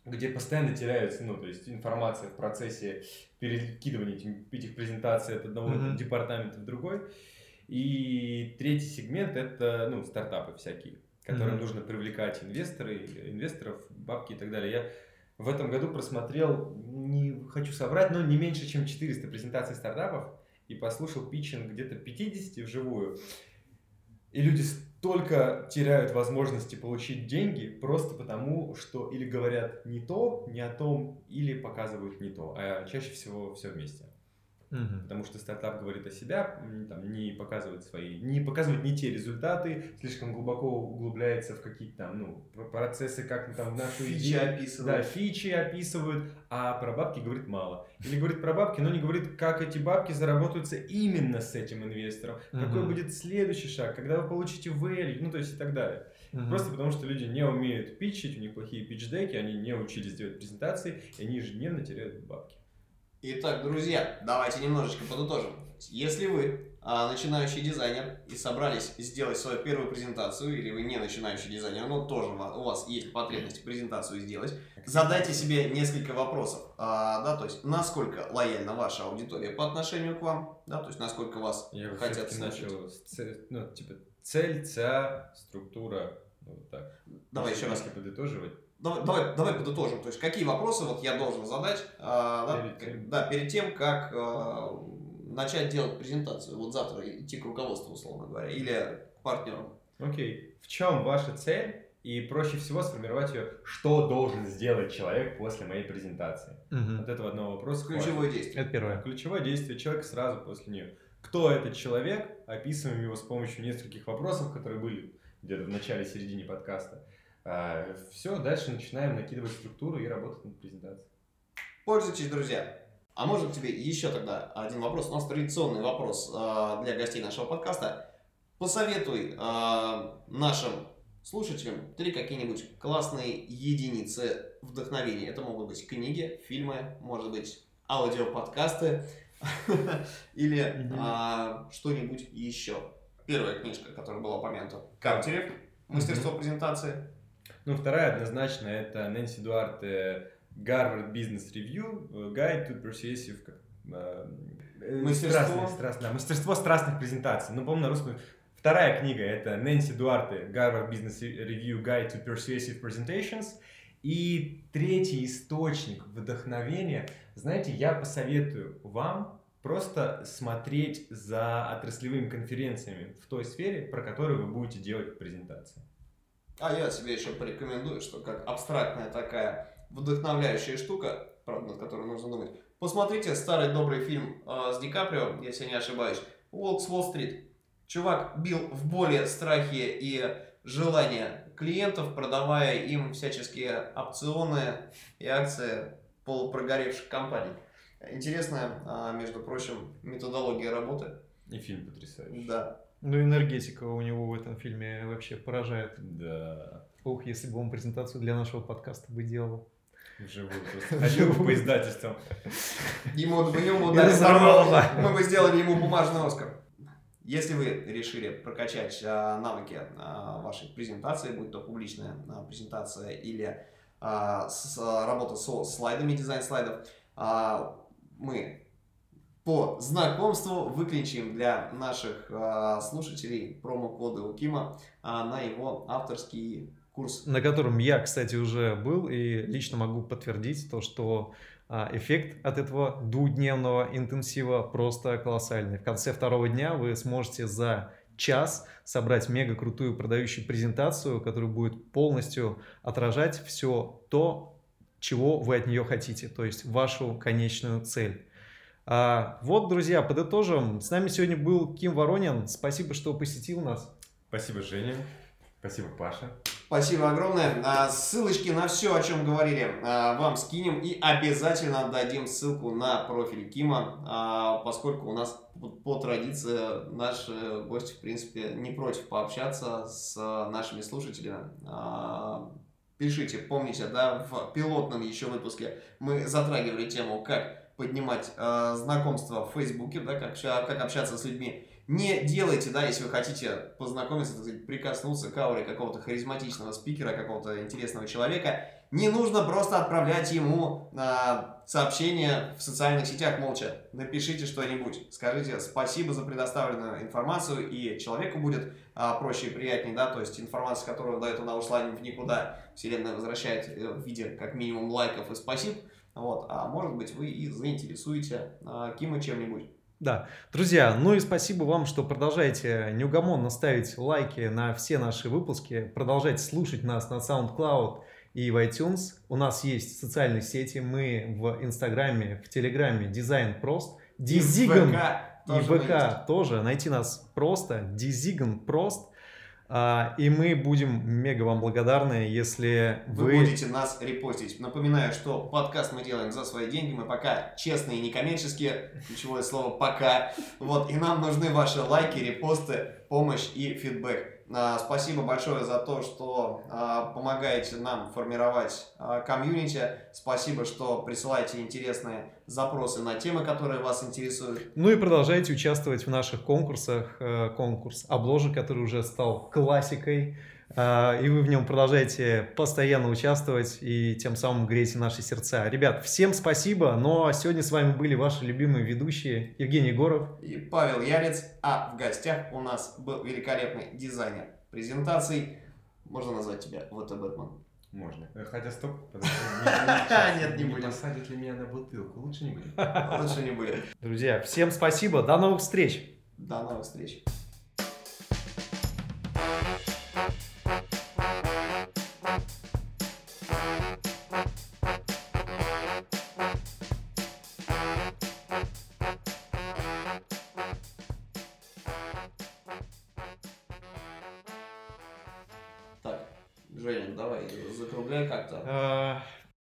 где постоянно теряются, ну, то есть информация в процессе перекидывания этих, этих презентаций от одного mm-hmm. департамента в другой. И третий сегмент это, ну, стартапы всякие, которым mm-hmm. нужно привлекать инвесторы, инвесторов, бабки и так далее. Я в этом году просмотрел, не хочу собрать, но не меньше, чем 400 презентаций стартапов и послушал питчинг где-то 50 вживую. И люди столько теряют возможности получить деньги просто потому, что или говорят не то, не о том, или показывают не то, а чаще всего все вместе. Угу. Потому что стартап говорит о себя, там, не показывает свои, не показывает не те результаты, слишком глубоко углубляется в какие-то там, ну, процессы, как там в нашу фичи идею. описывают. Да, фичи описывают, а про бабки говорит мало. Или говорит про бабки, но не говорит, как эти бабки заработаются именно с этим инвестором, угу. какой будет следующий шаг, когда вы получите value, ну, то есть и так далее. Угу. Просто потому, что люди не умеют питчить, у них плохие питч-деки, они не учились делать презентации, и они ежедневно теряют бабки. Итак, друзья, давайте немножечко подытожим. Если вы а, начинающий дизайнер и собрались сделать свою первую презентацию, или вы не начинающий дизайнер, но тоже у вас есть потребность презентацию сделать, задайте себе несколько вопросов. А, да, то есть, насколько лояльна ваша аудитория по отношению к вам, да, то есть, насколько вас Я хотят слушать. начал цель, ну, типа, цель, ЦА, структура, ну, вот так. Давай еще раз. подытоживать давай, давай, давай подытожим. То есть, какие вопросы вот я должен задать а, да, перед тем. да, перед тем, как а, начать делать презентацию. Вот завтра идти к руководству, условно говоря, или к партнерам. Окей. Okay. В чем ваша цель? И проще всего сформировать ее, что должен сделать человек после моей презентации. Угу. Вот этого одного вопроса. Ключевое действие. Это первое. Ключевое действие человека сразу после нее. Кто этот человек? Описываем его с помощью нескольких вопросов, которые были где-то в начале-середине подкаста. А, все, дальше начинаем накидывать структуру и работать над презентацией. Пользуйтесь, друзья. А может тебе еще тогда один вопрос? У нас традиционный вопрос э, для гостей нашего подкаста. Посоветуй э, нашим слушателям три какие-нибудь классные единицы вдохновения. Это могут быть книги, фильмы, может быть аудиоподкасты или что-нибудь еще. Первая книжка, которая была упомянута. Картерев. Мастерство презентации. Ну, вторая однозначно это Нэнси Дуарте Harvard Business Review, Guide to Persuasive э, мастерство. Страстных, страст, да, мастерство страстных презентаций. Ну, помню на русском. Вторая книга это Нэнси Дуарте Harvard Business Review Guide to Persuasive Presentations. И третий источник вдохновения, знаете, я посоветую вам просто смотреть за отраслевыми конференциями в той сфере, про которую вы будете делать презентации. А я себе еще порекомендую, что как абстрактная такая вдохновляющая штука, правда, над которой нужно думать. Посмотрите старый добрый фильм э, с Ди Каприо, если не ошибаюсь, «Волк с Уолл-стрит». Чувак бил в боли, страхе и желания клиентов, продавая им всяческие опционы и акции полупрогоревших компаний. Интересная, а, между прочим, методология работы. И фильм потрясающий. Да. Ну, энергетика у него в этом фильме вообще поражает. Да. Ух, если бы он презентацию для нашего подкаста бы делал. Вживую просто. Ходил по издательствам. Ему, ему, да, мы бы сделали ему бумажный Оскар. Если вы решили прокачать а, навыки а, вашей презентации, будь то публичная а, презентация или а, с, работа со слайдами, дизайн слайдов, а, мы по знакомству выключим для наших э, слушателей промокоды у Кима э, на его авторский курс. На котором я, кстати, уже был и лично могу подтвердить то, что э, эффект от этого двухдневного интенсива просто колоссальный. В конце второго дня вы сможете за час собрать мега крутую продающую презентацию, которая будет полностью отражать все то, чего вы от нее хотите, то есть вашу конечную цель. А, вот, друзья, подытожим. С нами сегодня был Ким Воронин. Спасибо, что посетил нас. Спасибо, Женя. Спасибо, Паша. Спасибо огромное. А, ссылочки на все, о чем говорили, а, вам скинем и обязательно дадим ссылку на профиль Кима, поскольку у нас по традиции наши гости, в принципе, не против пообщаться с нашими слушателями. Пишите, помните, да, в пилотном еще выпуске мы затрагивали тему, как поднимать э, знакомства в Фейсбуке, да, как, как общаться с людьми. Не делайте, да, если вы хотите познакомиться, так сказать, прикоснуться к ауре какого-то харизматичного спикера, какого-то интересного человека, не нужно просто отправлять ему а, сообщение в социальных сетях молча. Напишите что-нибудь, скажите спасибо за предоставленную информацию, и человеку будет а, проще и приятнее, да, то есть информация, которую до этого на ушла в никуда, вселенная возвращает э, в виде как минимум лайков и спасибо, вот, а может быть вы и заинтересуете а, Кима чем-нибудь. Да, друзья, ну и спасибо вам, что продолжаете неугомонно ставить лайки на все наши выпуски, продолжайте слушать нас на SoundCloud и в iTunes. У нас есть социальные сети, мы в Инстаграме, в Телеграме Дизайн Прост, Дизиган ВК и тоже ВК найдете. тоже. Найти нас просто, Дизиган Прост. А, И мы будем мега вам благодарны, если Вы, вы... будете нас репостить. Напоминаю, что подкаст мы делаем за свои деньги. Мы пока честные и некоммерческие. Ключевое слово «пока». Вот, и нам нужны ваши лайки, репосты, помощь и фидбэк. А, Спасибо большое за то, что а, помогаете нам формировать а, комьюнити. Спасибо, что присылаете интересные запросы на темы, которые вас интересуют. Ну и продолжайте участвовать в наших конкурсах. Э, Конкурс обложек, который уже стал классикой. А, И вы в нем продолжаете постоянно участвовать и тем самым греете наши сердца. Ребят, всем спасибо. Ну а сегодня с вами были ваши любимые ведущие Евгений Горов. И Павел Ярец, а в гостях у нас был великолепный дизайнер презентаций. Можно назвать тебя ВТ Бэтмен. Можно. Э, Хотя стоп, подожди. Нет, не будем. Посадят ли меня на бутылку? Лучше не будем. Лучше не будет. Друзья, всем спасибо. До новых встреч. До новых встреч.